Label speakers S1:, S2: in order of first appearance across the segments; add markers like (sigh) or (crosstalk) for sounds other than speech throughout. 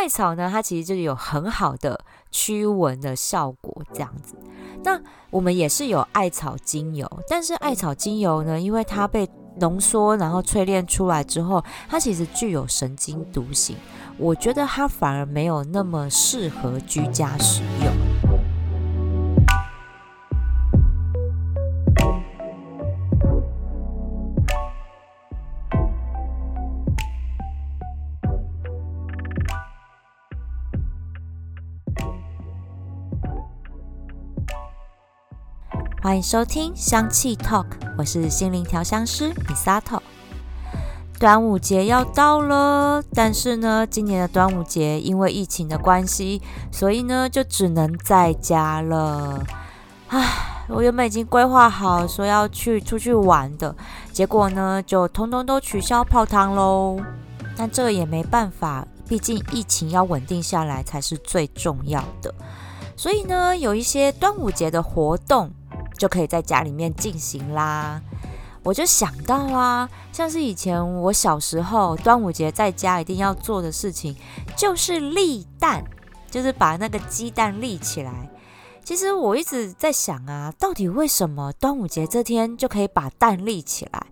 S1: 艾草呢，它其实就是有很好的驱蚊的效果，这样子。那我们也是有艾草精油，但是艾草精油呢，因为它被浓缩然后淬炼出来之后，它其实具有神经毒性，我觉得它反而没有那么适合居家使用。欢迎收听香气 Talk，我是心灵调香师米萨托。端午节要到了，但是呢，今年的端午节因为疫情的关系，所以呢就只能在家了。唉，我原本已经规划好说要去出去玩的，结果呢就通通都取消泡汤喽。但这个也没办法，毕竟疫情要稳定下来才是最重要的。所以呢，有一些端午节的活动。就可以在家里面进行啦。我就想到啊，像是以前我小时候端午节在家一定要做的事情，就是立蛋，就是把那个鸡蛋立起来。其实我一直在想啊，到底为什么端午节这天就可以把蛋立起来？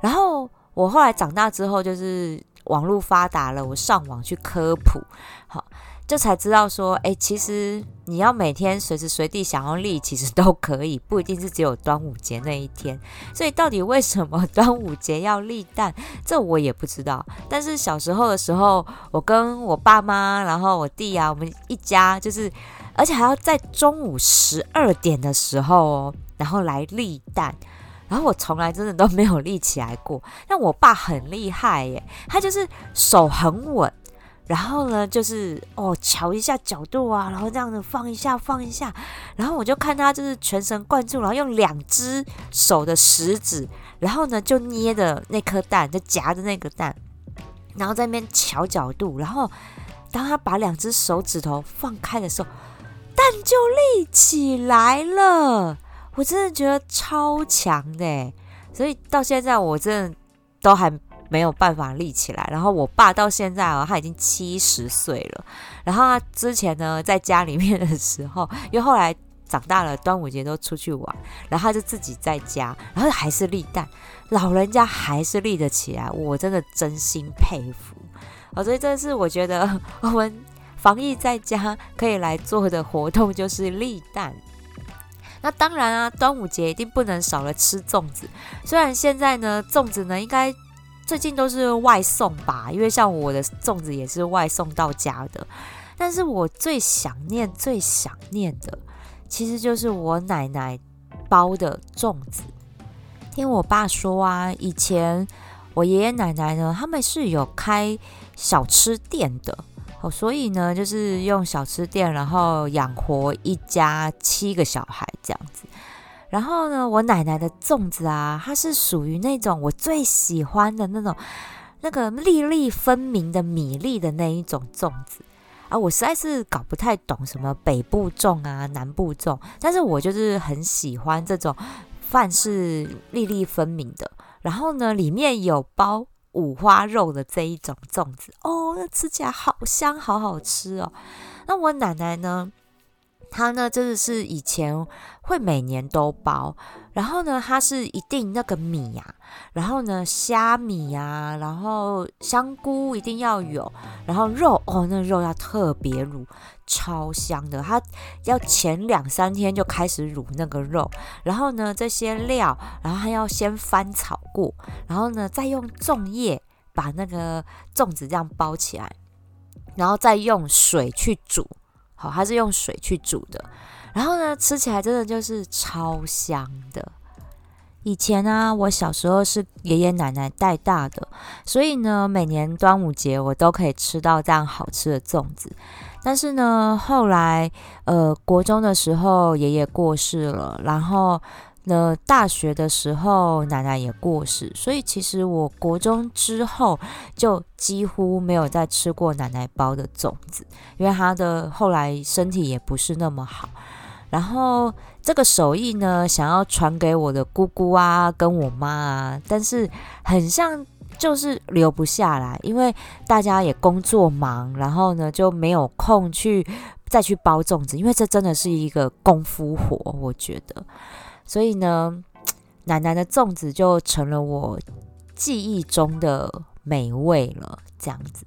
S1: 然后我后来长大之后，就是网络发达了，我上网去科普，好。这才知道说，哎，其实你要每天随时随地想要立，其实都可以，不一定是只有端午节那一天。所以到底为什么 (laughs) 端午节要立蛋，这我也不知道。但是小时候的时候，我跟我爸妈，然后我弟啊，我们一家就是，而且还要在中午十二点的时候哦，然后来立蛋。然后我从来真的都没有立起来过。但我爸很厉害耶，他就是手很稳。然后呢，就是哦，瞧一下角度啊，然后这样子放一下，放一下，然后我就看他就是全神贯注，然后用两只手的食指，然后呢就捏着那颗蛋，就夹着那个蛋，然后在那边瞧角度，然后当他把两只手指头放开的时候，蛋就立起来了。我真的觉得超强的，所以到现在我真的都还。没有办法立起来，然后我爸到现在哦，他已经七十岁了。然后他之前呢，在家里面的时候，因为后来长大了，端午节都出去玩，然后他就自己在家，然后还是立蛋，老人家还是立得起来，我真的真心佩服。哦，所以这是我觉得我们防疫在家可以来做的活动，就是立蛋。那当然啊，端午节一定不能少了吃粽子。虽然现在呢，粽子呢应该。最近都是外送吧，因为像我的粽子也是外送到家的。但是我最想念、最想念的，其实就是我奶奶包的粽子。听我爸说啊，以前我爷爷奶奶呢，他们是有开小吃店的，哦，所以呢，就是用小吃店，然后养活一家七个小孩这样子。然后呢，我奶奶的粽子啊，它是属于那种我最喜欢的那种，那个粒粒分明的米粒的那一种粽子啊。我实在是搞不太懂什么北部粽啊、南部粽，但是我就是很喜欢这种饭是粒粒分明的，然后呢，里面有包五花肉的这一种粽子哦，那吃起来好香，好好吃哦。那我奶奶呢？他呢，真的是以前会每年都包，然后呢，他是一定那个米呀，然后呢，虾米呀，然后香菇一定要有，然后肉哦，那肉要特别卤，超香的。他要前两三天就开始卤那个肉，然后呢，这些料，然后还要先翻炒过，然后呢，再用粽叶把那个粽子这样包起来，然后再用水去煮。好，它是用水去煮的，然后呢，吃起来真的就是超香的。以前呢，我小时候是爷爷奶奶带大的，所以呢，每年端午节我都可以吃到这样好吃的粽子。但是呢，后来呃，国中的时候爷爷过世了，然后。那大学的时候，奶奶也过世，所以其实我国中之后就几乎没有再吃过奶奶包的粽子，因为她的后来身体也不是那么好。然后这个手艺呢，想要传给我的姑姑啊，跟我妈啊，但是很像就是留不下来，因为大家也工作忙，然后呢就没有空去再去包粽子，因为这真的是一个功夫活，我觉得。所以呢，(tsk) 奶奶的粽子就成了我记忆中的美味了，这样子。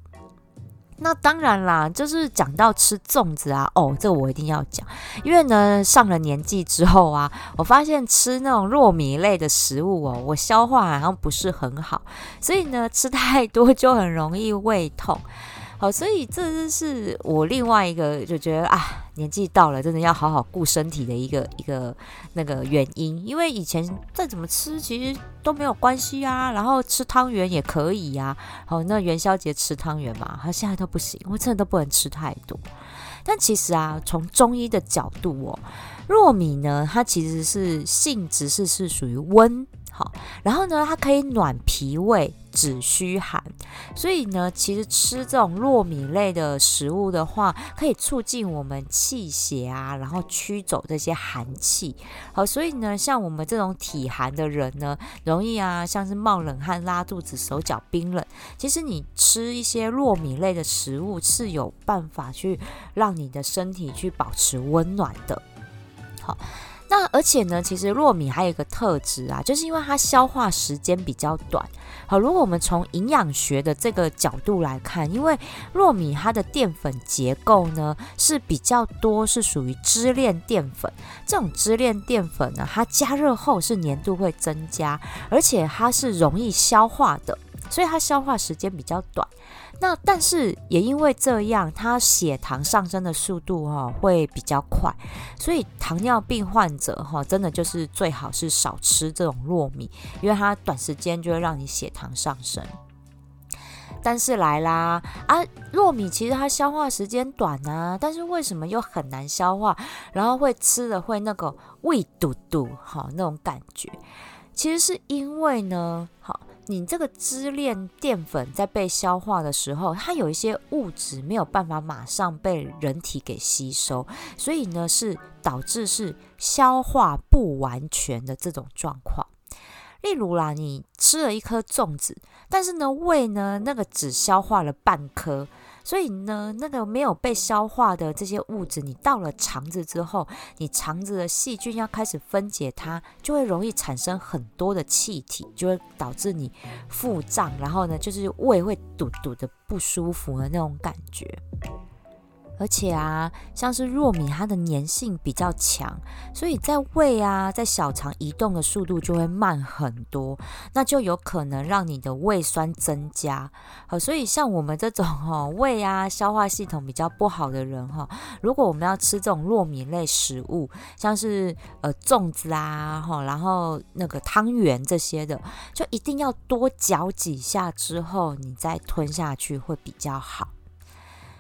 S1: 那当然啦，就是讲到吃粽子啊，哦，这个我一定要讲，因为呢，上了年纪之后啊，我发现吃那种糯米类的食物哦，我消化好像不是很好，所以呢，吃太多就很容易胃痛。好，所以这就是我另外一个就觉得啊，年纪到了，真的要好好顾身体的一个一个那个原因。因为以前再怎么吃，其实都没有关系啊。然后吃汤圆也可以呀。好，那元宵节吃汤圆嘛，他现在都不行，我真的都不能吃太多。但其实啊，从中医的角度哦，糯米呢，它其实是性质是是属于温。好，然后呢，它可以暖脾胃、止虚寒，所以呢，其实吃这种糯米类的食物的话，可以促进我们气血啊，然后驱走这些寒气。好，所以呢，像我们这种体寒的人呢，容易啊，像是冒冷汗、拉肚子、手脚冰冷，其实你吃一些糯米类的食物是有办法去让你的身体去保持温暖的。好。那而且呢，其实糯米还有一个特质啊，就是因为它消化时间比较短。好，如果我们从营养学的这个角度来看，因为糯米它的淀粉结构呢是比较多，是属于支链淀粉。这种支链淀粉呢，它加热后是粘度会增加，而且它是容易消化的，所以它消化时间比较短。那但是也因为这样，它血糖上升的速度哈会比较快，所以糖尿病患者哈真的就是最好是少吃这种糯米，因为它短时间就会让你血糖上升。但是来啦啊，糯米其实它消化时间短啊，但是为什么又很难消化，然后会吃的会那个胃堵堵哈那种感觉？其实是因为呢，好。你这个支链淀粉在被消化的时候，它有一些物质没有办法马上被人体给吸收，所以呢是导致是消化不完全的这种状况。例如啦，你吃了一颗粽子，但是呢胃呢那个只消化了半颗。所以呢，那个没有被消化的这些物质，你到了肠子之后，你肠子的细菌要开始分解它，就会容易产生很多的气体，就会导致你腹胀，然后呢，就是胃会堵堵的不舒服的那种感觉。而且啊，像是糯米，它的粘性比较强，所以在胃啊，在小肠移动的速度就会慢很多，那就有可能让你的胃酸增加。好，所以像我们这种哈胃啊消化系统比较不好的人哈，如果我们要吃这种糯米类食物，像是呃粽子啊哈，然后那个汤圆这些的，就一定要多嚼几下之后，你再吞下去会比较好。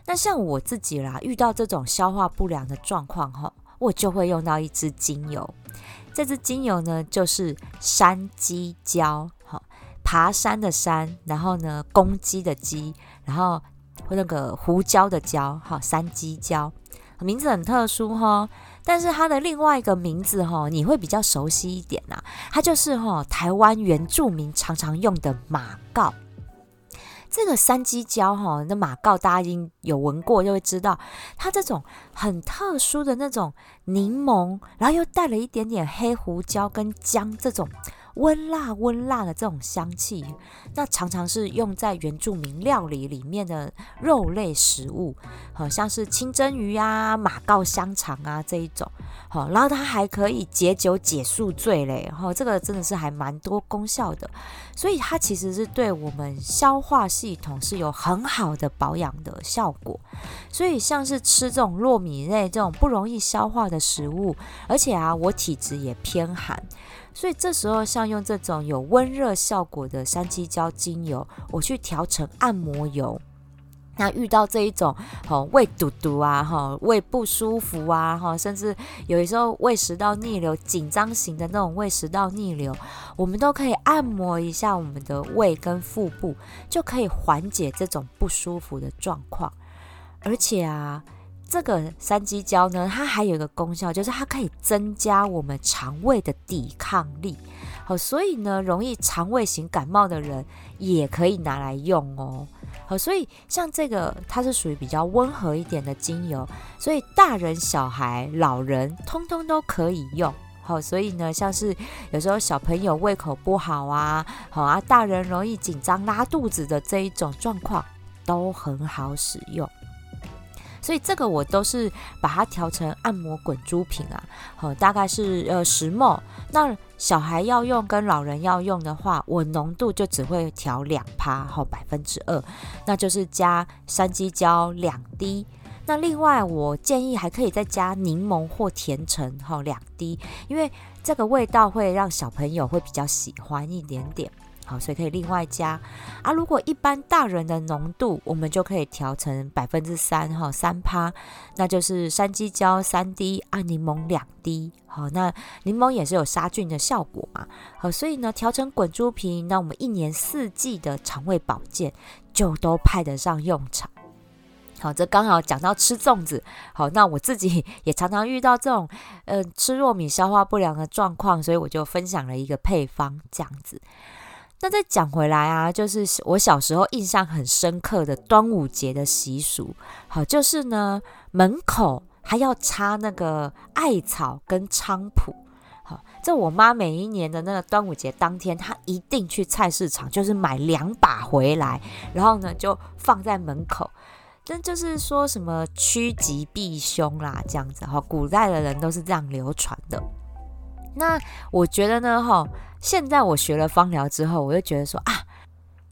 S1: 那像我自己啦，遇到这种消化不良的状况哈，我就会用到一支精油。这支精油呢，就是山鸡椒，哈，爬山的山，然后呢，公鸡的鸡，然后那个胡椒的椒，哈，山鸡椒，名字很特殊哈。但是它的另外一个名字哈，你会比较熟悉一点呐，它就是哈台湾原住民常常用的马告。这个三鸡椒哈，那马告大家已经有闻过，就会知道它这种很特殊的那种柠檬，然后又带了一点点黑胡椒跟姜这种。温辣温辣的这种香气，那常常是用在原住民料理里面的肉类食物，好像是清蒸鱼啊、马告香肠啊这一种，好，然后它还可以解酒解宿醉嘞，然后这个真的是还蛮多功效的，所以它其实是对我们消化系统是有很好的保养的效果，所以像是吃这种糯米类这种不容易消化的食物，而且啊，我体质也偏寒。所以这时候，像用这种有温热效果的山七胶精油，我去调成按摩油。那遇到这一种，哈胃堵堵啊，哈胃不舒服啊，哈甚至有的时候胃食道逆流、紧张型的那种胃食道逆流，我们都可以按摩一下我们的胃跟腹部，就可以缓解这种不舒服的状况。而且啊。这个三鸡胶呢，它还有一个功效，就是它可以增加我们肠胃的抵抗力。好，所以呢，容易肠胃型感冒的人也可以拿来用哦。好，所以像这个，它是属于比较温和一点的精油，所以大人、小孩、老人通通都可以用。好，所以呢，像是有时候小朋友胃口不好啊，好啊，大人容易紧张拉肚子的这一种状况，都很好使用。所以这个我都是把它调成按摩滚珠瓶啊，好，大概是呃十沫。那小孩要用跟老人要用的话，我浓度就只会调两趴，好百分之二，那就是加山鸡椒两滴。那另外我建议还可以再加柠檬或甜橙，哈两滴，因为这个味道会让小朋友会比较喜欢一点点。好，所以可以另外加啊。如果一般大人的浓度，我们就可以调成百分之三哈，三趴，那就是山鸡椒三滴啊，柠檬两滴。好，那柠檬也是有杀菌的效果嘛。好，所以呢，调成滚珠瓶，那我们一年四季的肠胃保健就都派得上用场。好，这刚好讲到吃粽子。好，那我自己也常常遇到这种呃吃糯米消化不良的状况，所以我就分享了一个配方这样子。那再讲回来啊，就是我小时候印象很深刻的端午节的习俗，好，就是呢门口还要插那个艾草跟菖蒲，好，这我妈每一年的那个端午节当天，她一定去菜市场，就是买两把回来，然后呢就放在门口，那就是说什么趋吉避凶啦，这样子哈，古代的人都是这样流传的。那我觉得呢，哈，现在我学了芳疗之后，我就觉得说啊，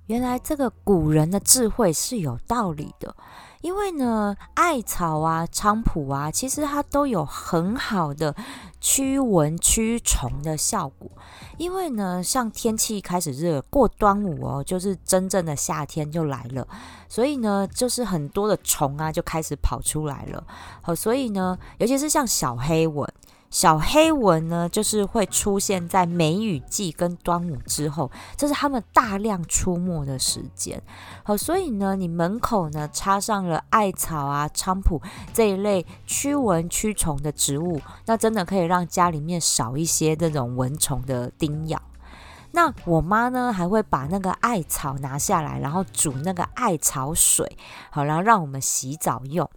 S1: 原来这个古人的智慧是有道理的。因为呢，艾草啊、菖蒲啊，其实它都有很好的驱蚊驱虫的效果。因为呢，像天气开始热，过端午哦，就是真正的夏天就来了，所以呢，就是很多的虫啊就开始跑出来了。好，所以呢，尤其是像小黑蚊。小黑蚊呢，就是会出现在梅雨季跟端午之后，这是它们大量出没的时间。好，所以呢，你门口呢插上了艾草啊、菖蒲这一类驱蚊驱虫的植物，那真的可以让家里面少一些这种蚊虫的叮咬。那我妈呢，还会把那个艾草拿下来，然后煮那个艾草水，好，然后让我们洗澡用。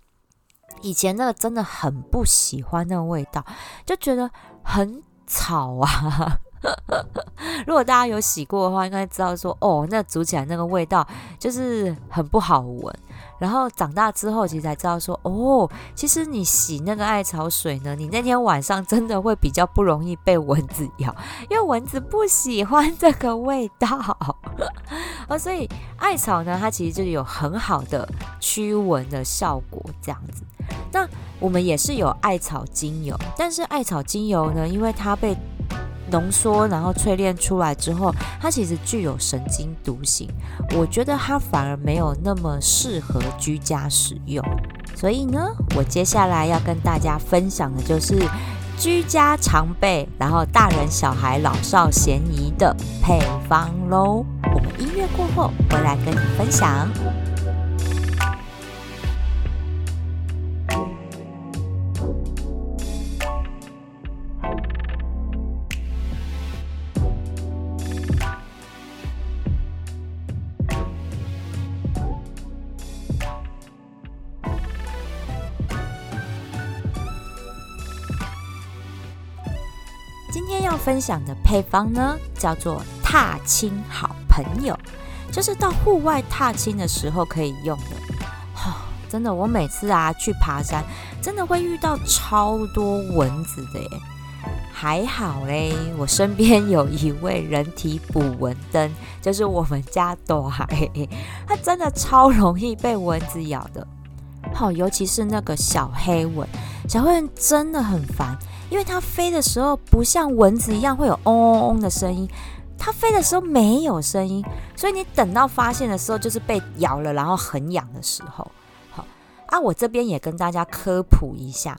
S1: 以前那个真的很不喜欢那个味道，就觉得很草啊。(laughs) 如果大家有洗过的话，应该知道说，哦，那煮起来那个味道就是很不好闻。然后长大之后，其实才知道说，哦，其实你洗那个艾草水呢，你那天晚上真的会比较不容易被蚊子咬，因为蚊子不喜欢这个味道。(laughs) 哦，所以艾草呢，它其实就有很好的驱蚊的效果，这样子。那我们也是有艾草精油，但是艾草精油呢，因为它被浓缩然后淬炼出来之后，它其实具有神经毒性，我觉得它反而没有那么适合居家使用。所以呢，我接下来要跟大家分享的就是居家常备，然后大人小孩老少咸宜的配方喽。我们音乐过后回来跟你分享。今天要分享的配方呢，叫做踏青好朋友，就是到户外踏青的时候可以用的。哈，真的，我每次啊去爬山，真的会遇到超多蚊子的耶。还好嘞，我身边有一位人体捕蚊灯，就是我们家朵海，它真的超容易被蚊子咬的。好，尤其是那个小黑蚊，小黑蚊真的很烦。因为它飞的时候不像蚊子一样会有嗡嗡嗡的声音，它飞的时候没有声音，所以你等到发现的时候就是被咬了，然后很痒的时候。好啊，我这边也跟大家科普一下，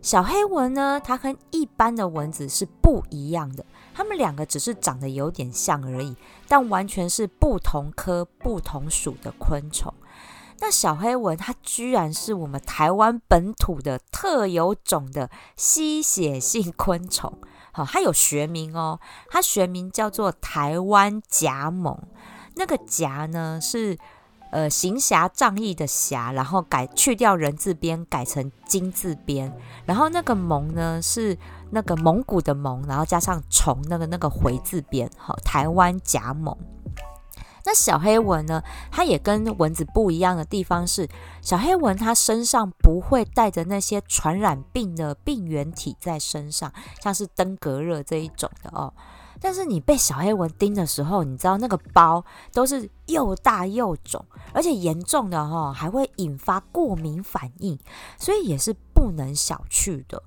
S1: 小黑蚊呢，它跟一般的蚊子是不一样的，它们两个只是长得有点像而已，但完全是不同科不同属的昆虫。那小黑蚊它居然是我们台湾本土的特有种的吸血性昆虫，好，它有学名哦，它学名叫做台湾甲猛。那个甲呢是呃行侠仗义的侠，然后改去掉人字边，改成金字边，然后那个蒙呢是那个蒙古的蒙，然后加上虫那个那个回字边，好，台湾甲猛。那小黑蚊呢？它也跟蚊子不一样的地方是，小黑蚊它身上不会带着那些传染病的病原体在身上，像是登革热这一种的哦。但是你被小黑蚊叮的时候，你知道那个包都是又大又肿，而且严重的哈还会引发过敏反应，所以也是不能小觑的。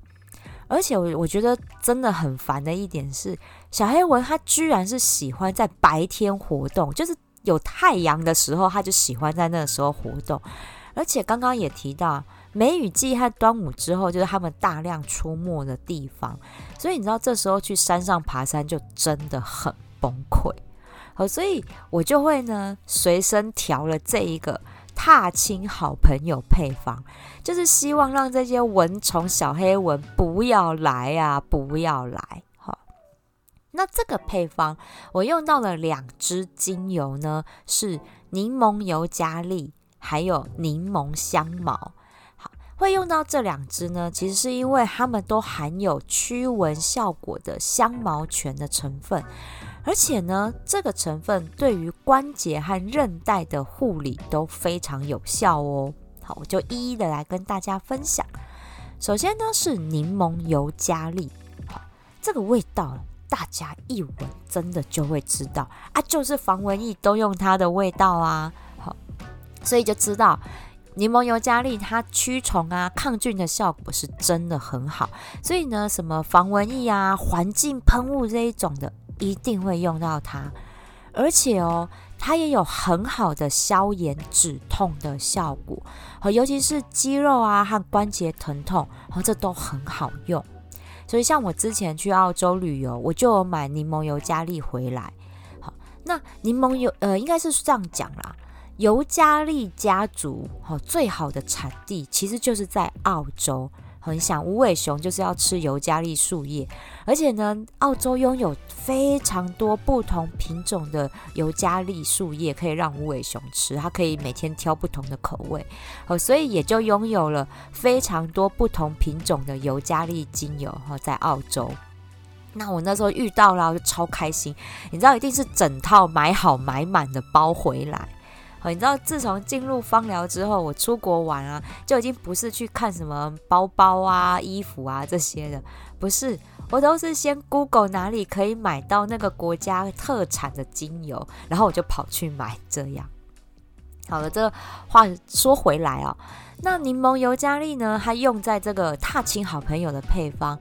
S1: 而且我我觉得真的很烦的一点是，小黑蚊它居然是喜欢在白天活动，就是。有太阳的时候，它就喜欢在那个时候活动。而且刚刚也提到，梅雨季和端午之后，就是他们大量出没的地方。所以你知道，这时候去山上爬山就真的很崩溃。好，所以我就会呢随身调了这一个踏青好朋友配方，就是希望让这些蚊虫小黑蚊不要来啊，不要来。那这个配方，我用到了两支精油呢，是柠檬尤加利，还有柠檬香茅。好，会用到这两支呢，其实是因为它们都含有驱蚊效果的香茅醛的成分，而且呢，这个成分对于关节和韧带的护理都非常有效哦。好，我就一一的来跟大家分享。首先呢，是柠檬尤加利，这个味道。大家一闻，真的就会知道啊，就是防蚊液都用它的味道啊，好，所以就知道柠檬尤加利它驱虫啊、抗菌的效果是真的很好。所以呢，什么防蚊液啊、环境喷雾这一种的，一定会用到它。而且哦，它也有很好的消炎止痛的效果，好，尤其是肌肉啊和关节疼痛，好，这都很好用。所以，像我之前去澳洲旅游，我就有买柠檬油加利回来。好，那柠檬油呃，应该是这样讲啦，尤加利家族好最好的产地其实就是在澳洲。很想无尾熊就是要吃尤加利树叶，而且呢，澳洲拥有非常多不同品种的尤加利树叶，可以让无尾熊吃，它可以每天挑不同的口味，哦，所以也就拥有了非常多不同品种的尤加利精油哈，在澳洲。那我那时候遇到了，就超开心，你知道，一定是整套买好买满的包回来。你知道，自从进入芳疗之后，我出国玩啊，就已经不是去看什么包包啊、衣服啊这些的，不是，我都是先 Google 哪里可以买到那个国家特产的精油，然后我就跑去买。这样，好了，这个话说回来哦，那柠檬尤加利呢，它用在这个踏青好朋友的配方。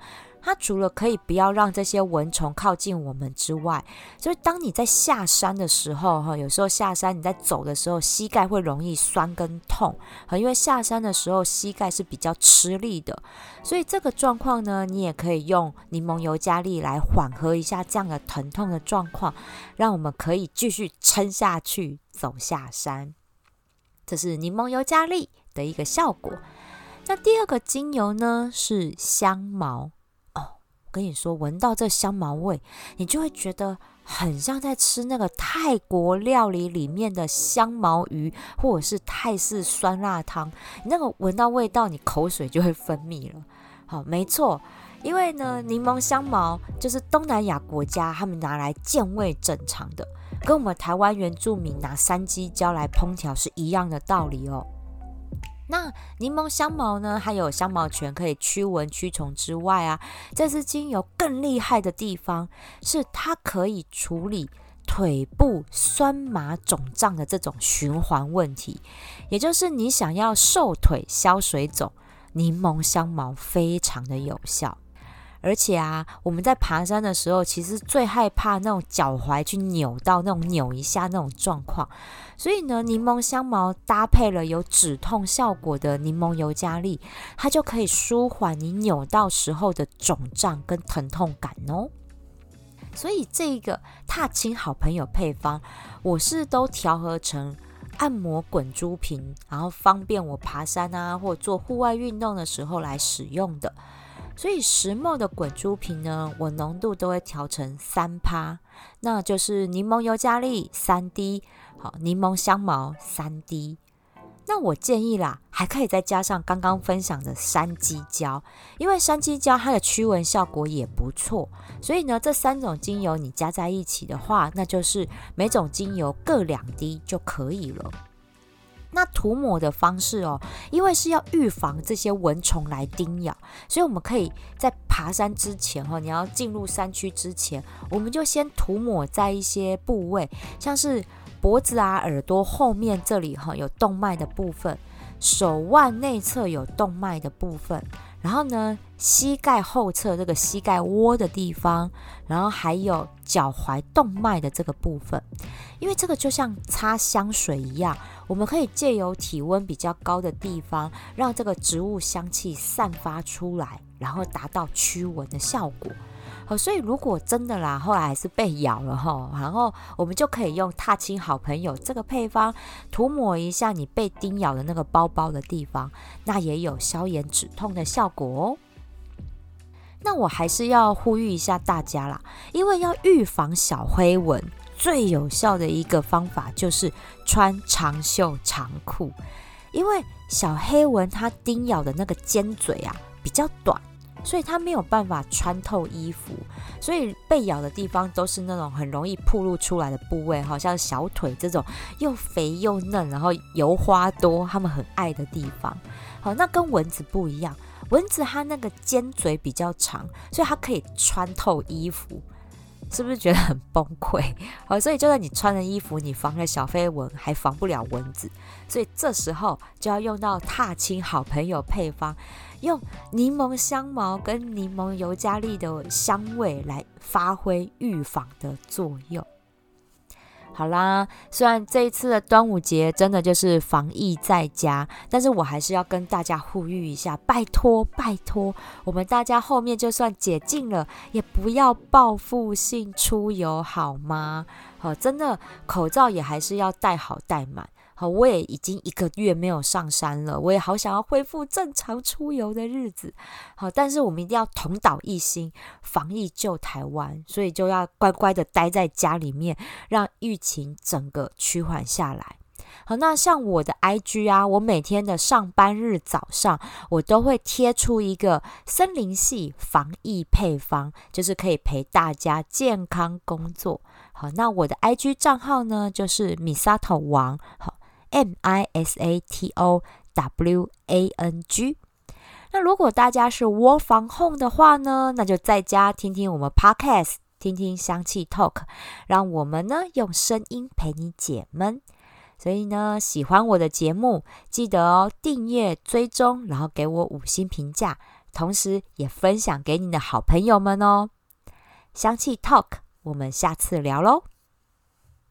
S1: 它除了可以不要让这些蚊虫靠近我们之外，就是当你在下山的时候，哈，有时候下山你在走的时候，膝盖会容易酸跟痛，因为下山的时候膝盖是比较吃力的，所以这个状况呢，你也可以用柠檬油加力来缓和一下这样的疼痛的状况，让我们可以继续撑下去走下山。这是柠檬油加力的一个效果。那第二个精油呢是香茅。跟你说，闻到这香茅味，你就会觉得很像在吃那个泰国料理里面的香茅鱼，或者是泰式酸辣汤。你那个闻到味道，你口水就会分泌了。好，没错，因为呢，柠檬香茅就是东南亚国家他们拿来健胃整肠的，跟我们台湾原住民拿山鸡椒来烹调是一样的道理哦。那柠檬香茅呢？还有香茅醛可以驱蚊驱虫之外啊，这支精油更厉害的地方是它可以处理腿部酸麻肿胀的这种循环问题，也就是你想要瘦腿消水肿，柠檬香茅非常的有效。而且啊，我们在爬山的时候，其实最害怕那种脚踝去扭到那种扭一下那种状况。所以呢，柠檬香茅搭配了有止痛效果的柠檬尤加利，它就可以舒缓你扭到时候的肿胀跟疼痛感哦。所以这个踏青好朋友配方，我是都调和成按摩滚珠瓶，然后方便我爬山啊或做户外运动的时候来使用的。所以石墨的滚珠瓶呢，我浓度都会调成三趴，那就是柠檬尤加利三滴，好，柠檬香茅三滴。那我建议啦，还可以再加上刚刚分享的山鸡椒，因为山鸡椒它的驱蚊效果也不错。所以呢，这三种精油你加在一起的话，那就是每种精油各两滴就可以了。那涂抹的方式哦，因为是要预防这些蚊虫来叮咬，所以我们可以在爬山之前哈，你要进入山区之前，我们就先涂抹在一些部位，像是脖子啊、耳朵后面这里哈有动脉的部分，手腕内侧有动脉的部分。然后呢，膝盖后侧这个膝盖窝的地方，然后还有脚踝动脉的这个部分，因为这个就像擦香水一样，我们可以借由体温比较高的地方，让这个植物香气散发出来，然后达到驱蚊的效果。好，所以如果真的啦，后来还是被咬了哈，然后我们就可以用踏青好朋友这个配方涂抹一下你被叮咬的那个包包的地方，那也有消炎止痛的效果哦。那我还是要呼吁一下大家啦，因为要预防小黑蚊，最有效的一个方法就是穿长袖长裤，因为小黑蚊它叮咬的那个尖嘴啊比较短。所以它没有办法穿透衣服，所以被咬的地方都是那种很容易暴露出来的部位，好像小腿这种又肥又嫩，然后油花多，它们很爱的地方。好，那跟蚊子不一样，蚊子它那个尖嘴比较长，所以它可以穿透衣服。是不是觉得很崩溃？好，所以就算你穿了衣服，你防了小飞蚊，还防不了蚊子。所以这时候就要用到踏青好朋友配方，用柠檬香茅跟柠檬尤加利的香味来发挥预防的作用。好啦，虽然这一次的端午节真的就是防疫在家，但是我还是要跟大家呼吁一下，拜托拜托，我们大家后面就算解禁了，也不要报复性出游好吗？好，真的口罩也还是要戴好戴满。好，我也已经一个月没有上山了，我也好想要恢复正常出游的日子。好，但是我们一定要同岛一心，防疫救台湾，所以就要乖乖的待在家里面，让疫情整个趋缓下来。好，那像我的 IG 啊，我每天的上班日早上，我都会贴出一个森林系防疫配方，就是可以陪大家健康工作。好，那我的 IG 账号呢，就是 Misato 王。好。M I S A T O W A N G。那如果大家是窝房 home 的话呢，那就在家听听我们 podcast，听听香气 talk，让我们呢用声音陪你解闷。所以呢，喜欢我的节目，记得哦订阅追踪，然后给我五星评价，同时也分享给你的好朋友们哦。香气 talk，我们下次聊喽。